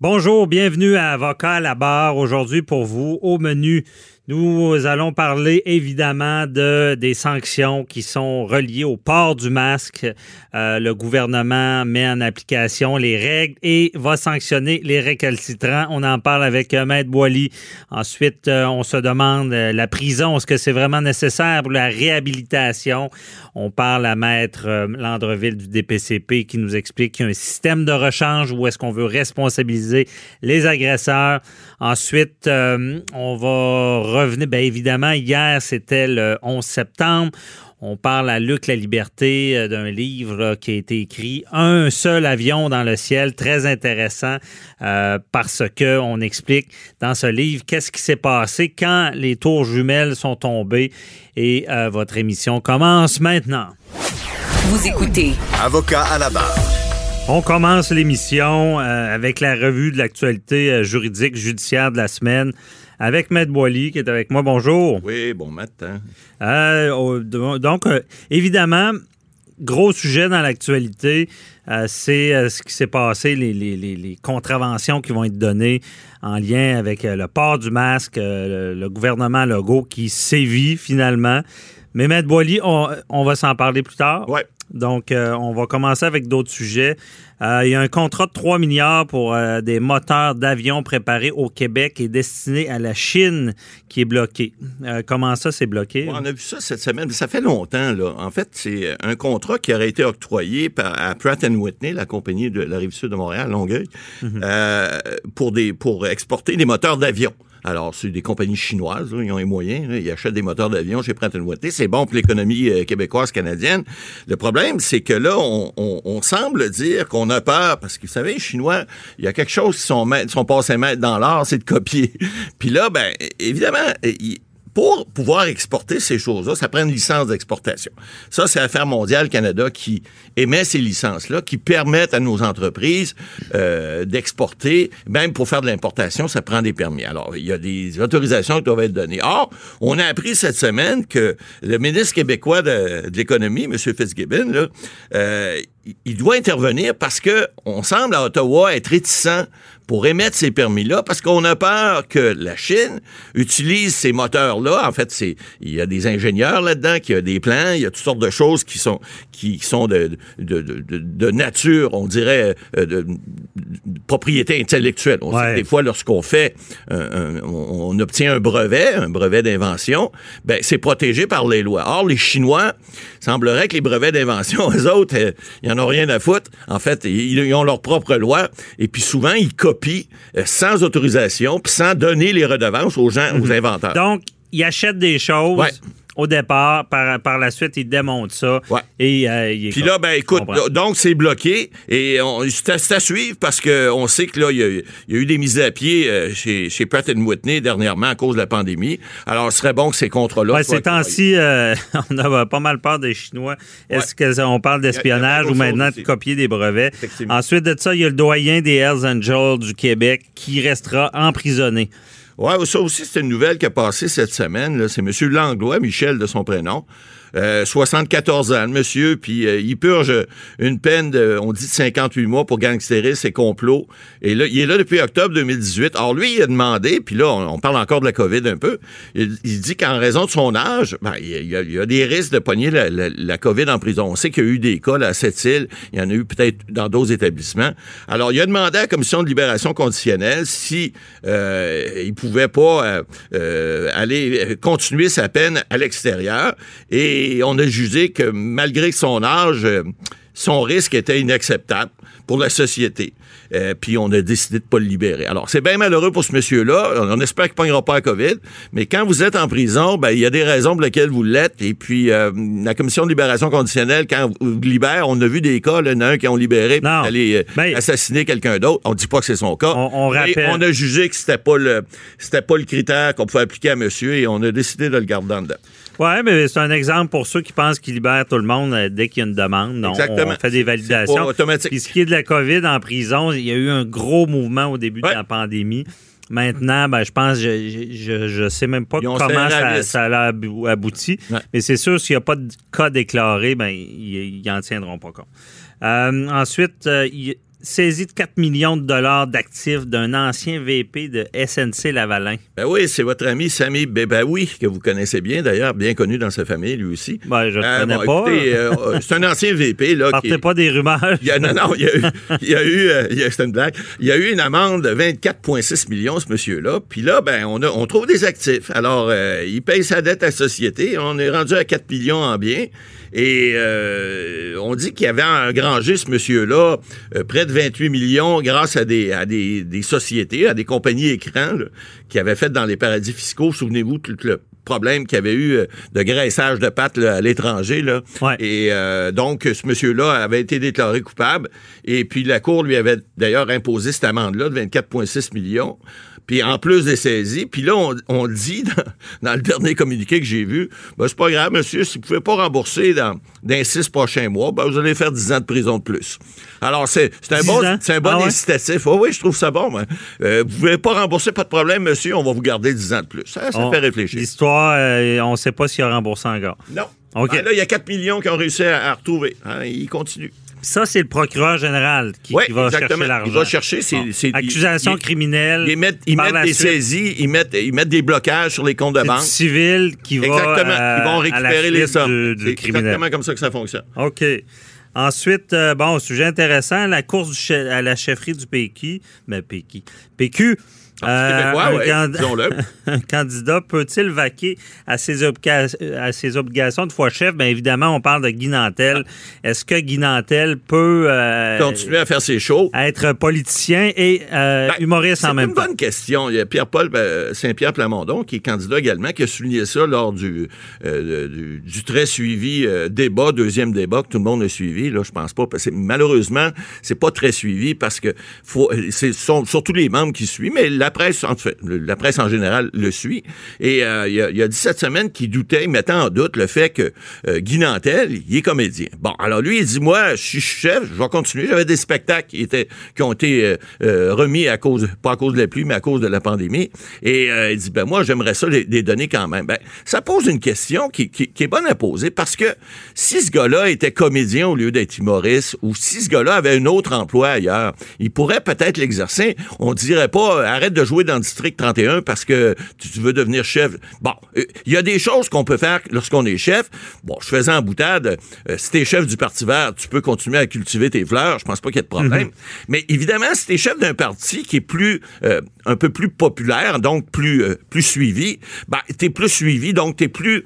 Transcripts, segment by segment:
Bonjour, bienvenue à Avocat à la barre. Aujourd'hui pour vous, au menu nous allons parler évidemment de des sanctions qui sont reliées au port du masque. Euh, le gouvernement met en application les règles et va sanctionner les récalcitrants. On en parle avec euh, Maître Boily. Ensuite, euh, on se demande la prison, est-ce que c'est vraiment nécessaire pour la réhabilitation? On parle à Maître Landreville du DPCP qui nous explique qu'il y a un système de rechange où est-ce qu'on veut responsabiliser les agresseurs. Ensuite, on va revenez, bien évidemment, hier, c'était le 11 septembre. On parle à Luc La Liberté euh, d'un livre qui a été écrit Un seul avion dans le ciel, très intéressant euh, parce que on explique dans ce livre qu'est-ce qui s'est passé quand les tours jumelles sont tombées et euh, votre émission commence maintenant. Vous écoutez Avocat à la barre. On commence l'émission avec la revue de l'actualité juridique judiciaire de la semaine avec Maître Boily qui est avec moi. Bonjour. Oui, bon matin. Euh, donc, euh, évidemment, gros sujet dans l'actualité, euh, c'est ce qui s'est passé, les, les, les, contraventions qui vont être données en lien avec le port du masque, le, gouvernement Legault qui sévit finalement. Mais Maître Boily, on, on va s'en parler plus tard. Oui. Donc, on va commencer avec d'autres sujets. Euh, il y a un contrat de 3 milliards pour euh, des moteurs d'avions préparés au Québec et destinés à la Chine qui est bloqué. Euh, comment ça, c'est bloqué? on a vu ça cette semaine. Ça fait longtemps. Là. En fait, c'est un contrat qui aurait été octroyé par, à Pratt Whitney, la compagnie de la rive sud de Montréal, Longueuil, mhm. pour, des, pour exporter des moteurs d'avions. Alors, c'est des compagnies chinoises, ils ont les moyens, ils achètent des moteurs d'avion chez Pratt Whitney, c'est bon pour l'économie euh, québécoise, canadienne. Le problème, c'est que là, on, semble dire qu'on a peur, parce que vous savez, les Chinois, il y a quelque chose qui sont, sont passés mettre dans l'art, c'est de copier. Puis là, ben, évidemment, pour pouvoir exporter ces choses-là, ça prend une licence d'exportation. Ça, c'est Affaires mondiales Canada qui émet ces licences-là, qui permettent à nos entreprises euh, d'exporter. Même pour faire de l'importation, ça prend des permis. Alors, il y a des autorisations qui doivent être données. Or, on a appris cette semaine que le ministre québécois de, l'économie, M. Fitzgibbon, là, euh, il doit intervenir parce que on semble à Ottawa être réticent pour émettre ces permis-là parce qu'on a peur que la Chine utilise ces moteurs-là. En fait, c'est il y a des ingénieurs là-dedans qui ont des plans, il y a toutes sortes de choses qui sont qui sont de, de, de, de nature, on dirait, euh, de, propriété intellectuelle. On sait que des fois, lorsqu'on fait, on, obtient un brevet, un brevet d'invention, ben c'est protégé par les lois. Or, les Chinois, semblerait que les brevets d'invention, eux autres, euh, ils en ont rien à foutre. En fait, ils, ont leur propre loi, et puis souvent, ils copient euh, sans autorisation, puis sans donner les redevances aux gens, aux mhm. inventeurs. Donc, ils achètent des choses au départ. Par, par la suite, il démonte ça. Et, euh, Puis là, ben écoute, donc c'est bloqué et c'est à, suivre parce qu'on sait que là, il y, a, eu des mises à pied euh, chez, chez Pratt Whitney dernièrement à cause de la pandémie. Alors, ce serait bon que ces contrats-là. Ouais, ces temps-ci, euh, on a pas mal peur des Chinois. Est-ce qu'on parle d'espionnage ou maintenant de copier des brevets? Ensuite de ça, il y a le doyen des Hells Angels du Québec qui restera emprisonné. Ouais, ça aussi, c'est une nouvelle qui a passé cette semaine. C'est M. Langlois, Michel de son prénom. 74 euh, ans, monsieur, puis euh, il purge une peine de, on dit, de 58 mois pour gangstérisme et complot. Et là, il est là depuis octobre 2018. Alors lui, il a demandé, puis là, on, parle encore de la COVID un peu, il, dit qu'en raison de son âge, ben, il, y a, des risques de pogner la, COVID en prison. On sait qu'il y a eu des cas là, à Sept-Îles, il y en a eu peut-être dans d'autres établissements. Alors, il a demandé à la Commission de libération conditionnelle si euh, il pouvait pas euh, aller continuer sa peine à l'extérieur. Et et on a jugé que malgré son âge, euh, son risque était inacceptable pour la société. euh, puis on a décidé de pas le libérer. Alors, c'est bien malheureux pour ce monsieur-là. On espère qu'il ne pognera pas la COVID. Mais quand vous êtes en prison, ben, il y a des raisons pour lesquelles vous l'êtes. Et puis, euh, la commission de libération conditionnelle, quand vous libère, on a vu des cas, là, il y en a un qui ont libéré pour aller Ben- assassiner quelqu'un d'autre. On dit pas que c'est son cas. On- rappelle- on a jugé que c'était pas le, c'était pas le critère qu'on pouvait appliquer à monsieur et on a décidé de le garder en dedans. Oui, mais c'est un exemple pour ceux qui pensent qu'ils libèrent tout le monde euh, dès qu'il y a une demande. Non, Exactement. On fait des validations. automatique. Puis ce qui est de la COVID en prison, il y a eu un gros mouvement au début Ouais. de la pandémie. Maintenant, ben, je pense, je, je, je sais même pas comment ça, ça a abou- abouti. Ouais. Mais c'est sûr, s'il n'y a pas de cas déclaré, ben, ils n'en tiendront pas compte. Euh, ensuite, euh, il saisit de 4 millions de dollars d'actifs d'un ancien VP de SNC Lavalin. Ben oui, c'est votre ami Sami Bebaoui, que vous connaissez bien d'ailleurs, bien connu dans sa famille, lui aussi. Ben, je ne Euh, connais bon, pas. euh, euh, c'est un ancien VP, là. Partez pas des rumeurs. Il y a, non, non, il y a eu, il y a eu, euh, une blague. Il y a eu une amende de 24,6 millions, ce monsieur-là. Puis là, ben, on, a- on trouve des actifs. Alors, il paye sa dette à la société. On est rendu à 4 millions en biens. Et on dit qu'il y avait engrangé ce monsieur-là près de 28 millions grâce à des, à des, des sociétés, à des compagnies écrans là, qui avaient fait dans les paradis fiscaux. Souvenez-vous tout le problème qu'il y avait eu euh, de graissage de pattes là, à l'étranger. Là. Ouais. Et euh, donc, ce monsieur-là avait été déclaré coupable. Et puis, la Cour lui avait d'ailleurs imposé cette amende-là de 24,6 millions. Puis, en plus des saisies. Puis là, on, on dit dans, dans le dernier communiqué que j'ai vu, ben, c'est pas grave, monsieur, si vous pouvez pas rembourser dans, dans les six prochains mois, ben, vous allez faire 10 ans de prison de plus. Alors, c'est un 10 bon, ans? c'est un bon Ah incitatif. Oh, oui, je trouve ça bon. Euh, vous pouvez pas rembourser, pas de problème, monsieur, on va vous garder 10 ans de plus. Ça, ça On- fait réfléchir. L'histoire, euh, on ne sait pas s'il a remboursé encore. Non. OK. Ben là, il y a 4 millions qui ont réussi à, à retrouver. Hein, il continue. Ça, c'est le procureur général qui, va exactement. chercher l'argent. Il va chercher ses- Bon. ses- Accusation il- criminelle. Ils mettent, ils des suite, saisies, ils mettent, ils mettent des blocages sur les comptes de banque. civil qui va Exactement. euh, ils vont la récupérer les sommes. C'est exactement comme ça que ça fonctionne. OK. Ensuite, euh, bon, sujet intéressant, la course du che- à la chefferie du PQ. Ben, PQ. PQ. Ah, c'est québécois, un ouais, can- disons-le. un candidat peut-il vaquer à ses, à ses obligations de fois chef? Bien évidemment, on parle de Guy Nantel. Est-ce que Guy Nantel peut euh, Continuer à faire ses shows? être politicien et euh, Ben, humoriste en C'est même une temps? bonne question. Il y a Pierre-Paul euh, Saint-Pierre Plamondon, qui est candidat également, qui a souligné ça lors du, euh, du, du très suivi euh, débat, deuxième débat que tout le monde a suivi. Là, je pense pas. Parce que malheureusement, c'est pas très suivi parce que faut, c'est sont surtout les membres qui suivent, mais la presse, en général le suit. Et euh, il, il a dit cette semaine qu'il doutait, il mettait en doute le fait que euh, Guy Nantel, il est comédien. Bon, alors lui, il dit moi, je suis chef, je vais continuer. J'avais des spectacles qui étaient qui ont été euh, euh, remis à cause, pas à cause de la pluie, mais à cause de la pandémie. Et il dit ben moi, j'aimerais ça les, donner quand même. Ben ça pose une question qui, qui, qui est bonne à poser parce que si ce gars-là était comédien au lieu d'être humoriste, ou si ce gars-là avait un autre emploi ailleurs, il pourrait peut-être l'exercer. On dirait pas arrête de jouer dans le district 31 parce que tu, veux devenir chef. Bon, euh, il y a des choses qu'on peut faire lorsqu'on est chef. Bon, je faisais en boutade, euh, si t'es chef du Parti vert, tu peux continuer à cultiver tes fleurs, je pense pas qu'il y ait de problème. Mais évidemment, si t'es chef d'un parti qui est plus euh, un peu plus populaire, donc plus euh, plus suivi, ben t'es plus suivi, donc t'es plus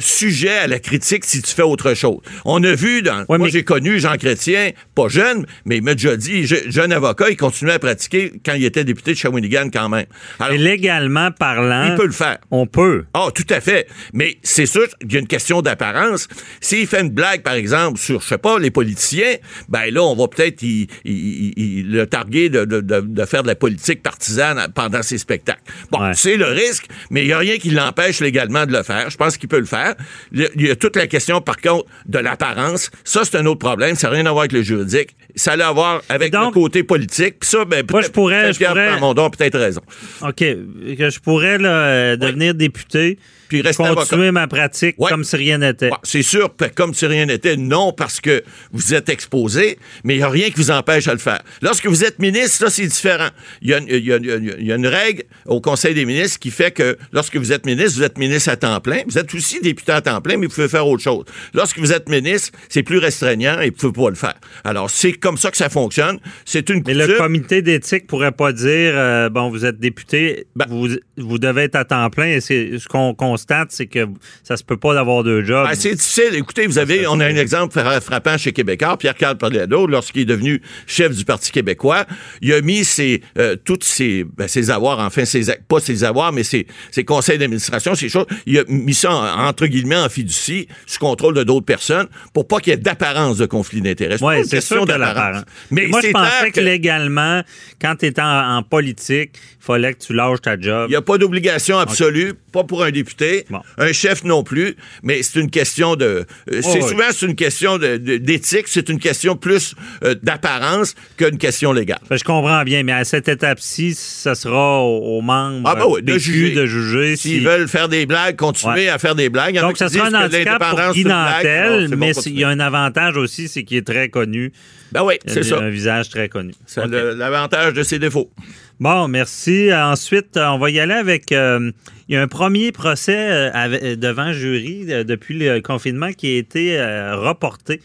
sujet à la critique si tu fais autre chose. On a vu dans Ouais, moi mais- j'ai connu Jean Chrétien, pas jeune, mais il m'a déjà dit, je- jeune avocat, il continuait à pratiquer quand il était député de Shawinigan quand même. Alors, légalement parlant, il peut le faire. on peut. Ah, tout à fait. Mais c'est sûr qu'il y a une question d'apparence. S'il fait une blague, par exemple, sur, je sais pas, les politiciens, ben là, on va peut-être y- y- y- y- le targuer de, de- de- de faire de la politique partisane pendant ses spectacles. Bon, Ouais. c'est le risque, mais il n'y a rien qui l'empêche légalement de le faire. Je pense qu'il peut le faire. Il y a- toute la question, par contre, de l'apparence. Ça, c'est un autre problème. Ça n'a rien à voir avec le juridique. Ça a à voir avec Donc- le côté politique. Puis ça, ben, Moi, je pourrais- je pourrais- Plamondon a peut-être raison. OK. Que je pourrais là, euh, devenir député, Puis rester continuer avocat. ma pratique Ouais. comme si rien n'était. C'est sûr, comme si rien n'était, non, parce que vous êtes exposé, mais il n'y a rien qui vous empêche à le faire. Lorsque vous êtes ministre, ça, c'est différent. Il y, a, une- y y y a règle au Conseil des ministres qui fait que lorsque vous êtes ministre, vous êtes ministre à temps plein. Vous êtes aussi député à temps plein, mais vous pouvez faire autre chose. Lorsque vous êtes ministre, c'est plus restreignant et ne pouvez pas le faire. Alors, c'est comme ça que ça fonctionne. C'est une Mais le comité d'éthique pourrait pas dire, euh, bon, vous êtes député, Ben- vous, vous devez être à temps plein. Et ce qu'on constate, c'est que ça se peut pas d'avoir deux jobs. Ben, c'est difficile. Écoutez, vous avez, on a un exemple fra- frappant chez Québécois, Pierre-Carl Pallado, lorsqu'il est devenu chef du Parti québécois, il a mis ses, euh, toutes ses, ben, ses avoirs, enfin, ses, pas ses avoirs, mais ses, ses conseils d'administration, ces choses, il a mis ça, en- entre guillemets, en fiducie, sous contrôle de d'autres personnes, pour pas qu'il y ait d'apparence de conflit d'intérêts. Oui, c'est sûr d'apparence. l'apparence. Mais moi, je pensais que, légalement, quand tu en, en politique, il fallait que tu lâches ta job. Il n'y a pas d'obligation absolue, pas pour un député, Bon. un chef non plus, mais c'est une question de. euh, c'est oui. souvent c'est une question d'éthique, c'est une question plus euh, d'apparence qu'une question légale. Ben, je comprends bien, mais à cette étape-ci, ça sera aux, aux membres Ah ben oui, de juger. de juger S'ils si- veulent faire des blagues, continuer Ouais. à faire des blagues. Donc, ça sera un handicap pour Guy c'est Nantel, c'est bon, mais il y a un avantage aussi, c'est qu'il est très connu. Ben oui, c'est ça. un visage très connu. C'est l'avantage de ses défauts. Bon, merci. Euh, Ensuite, euh, on va y aller avec. euh, il y a un premier procès devant jury depuis le confinement qui a été reporté.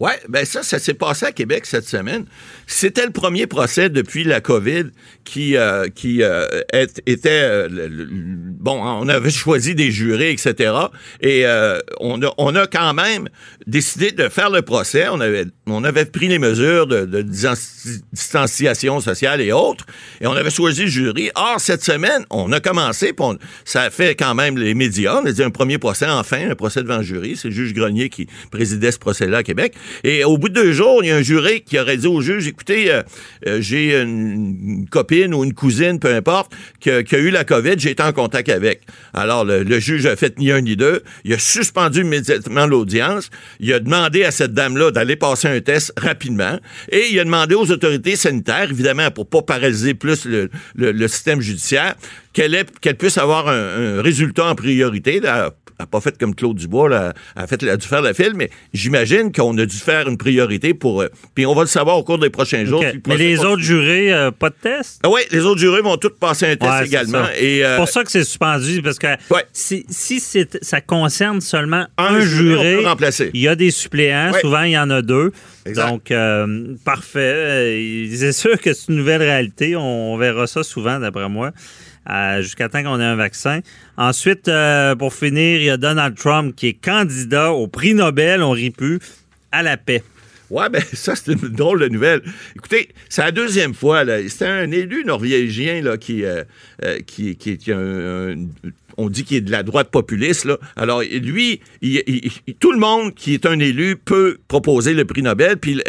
Oui, ben ça, ça s'est passé à Québec cette semaine. C'était le premier procès depuis la COVID qui, euh, qui euh, était... euh, bon, on avait choisi des jurés, etc. Et on, a, on a quand même décidé de faire le procès. On avait, on avait pris les mesures de, distanciation sociale et autres. Et on avait choisi le jury. Or, cette semaine, on a commencé, ça a fait quand même les médias. On a dit un premier procès, enfin, un procès devant le jury. C'est le juge Grenier qui présidait ce procès-là à Québec. Et au bout de deux jours, il y a un juré qui aurait dit au juge, écoutez, euh, euh, j'ai une, copine ou une cousine, peu importe, qui a, eu la COVID, j'ai été en contact avec. Alors, le, juge a fait ni un ni deux. Il a suspendu immédiatement l'audience. Il a demandé à cette dame-là d'aller passer un test rapidement. Et il a demandé aux autorités sanitaires, évidemment, pour pas paralyser plus le système judiciaire, qu'elle puisse avoir un, un résultat en priorité. Là, elle n'a pas fait comme Claude Dubois, là, elle a, fait, elle a dû faire la file, mais j'imagine qu'on a dû faire une priorité pour... euh, puis on va le savoir au cours des prochains jours. OK. si le Mais les continue. autres jurés, euh, pas de test? Ah oui, les autres jurés vont tous passer un test Ouais, également. euh, C'est pour ça que c'est suspendu, parce que Ouais. si, ça concerne seulement Un un, juré, il y a des suppléants, Ouais. souvent il y en a deux. Exact. Donc, euh, parfait. C'est sûr que c'est une nouvelle réalité. On verra ça souvent, d'après moi, euh, jusqu'à temps qu'on ait un vaccin. Ensuite, euh, pour finir, il y a Donald Trump qui est candidat au prix Nobel, on rit plus, à la paix. Ouais, ben ça, c'est une drôle de nouvelle. Écoutez, c'est la deuxième fois. C'était un élu norvégien là, qui, euh, euh, qui, qui, qui a un- un- on dit qu'il est de la droite populiste. Là. Alors, lui, il- il- il- tout le monde qui est un élu peut proposer le prix Nobel, puis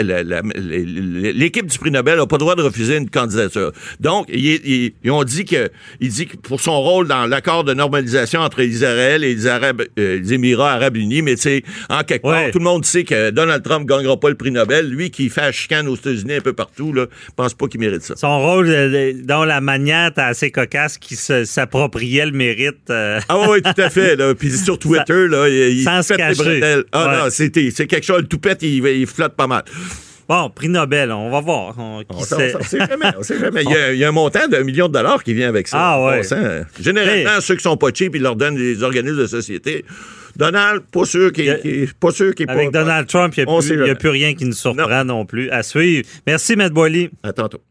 l'équipe du prix Nobel n'a pas le droit de refuser une candidature. Donc, ils ont dit que, il dit que pour son rôle dans l'accord de normalisation entre Israël et les, Arabes, euh, les Émirats arabes unis, mais tu sais, en quelque Ouais. part, tout le monde sait que Donald Trump ne gagnera pas le prix Nobel. Lui qui fait la chicane aux États-Unis un peu partout, là, pense pas qu'il mérite ça. Son rôle, euh, dans la manière assez cocasse, qui s'appropriait le mérite. Euh, Ah oui, tout à fait. Là. Puis sur Twitter, là, il, il Sans se pète les bretelles. Ah Ouais. non, c'est quelque chose. Le toupette, il, il flotte pas mal. Bon, prix Nobel, on va voir. On- qui On sait? on sait jamais, on sait jamais. Il, y a, il y a un montant d'un million de dollars qui vient avec ça. Ah ouais. passant. Généralement, Hey. ceux qui sont pas cheap, ils leur donnent des organismes de société. Donald, pas sûr qu'il a- pas sûr qu'il Avec pas- Donald Trump, il n'y a, jamais. plus rien qui nous surprend non, plus. À suivre. Merci, Matt Boily. À tantôt.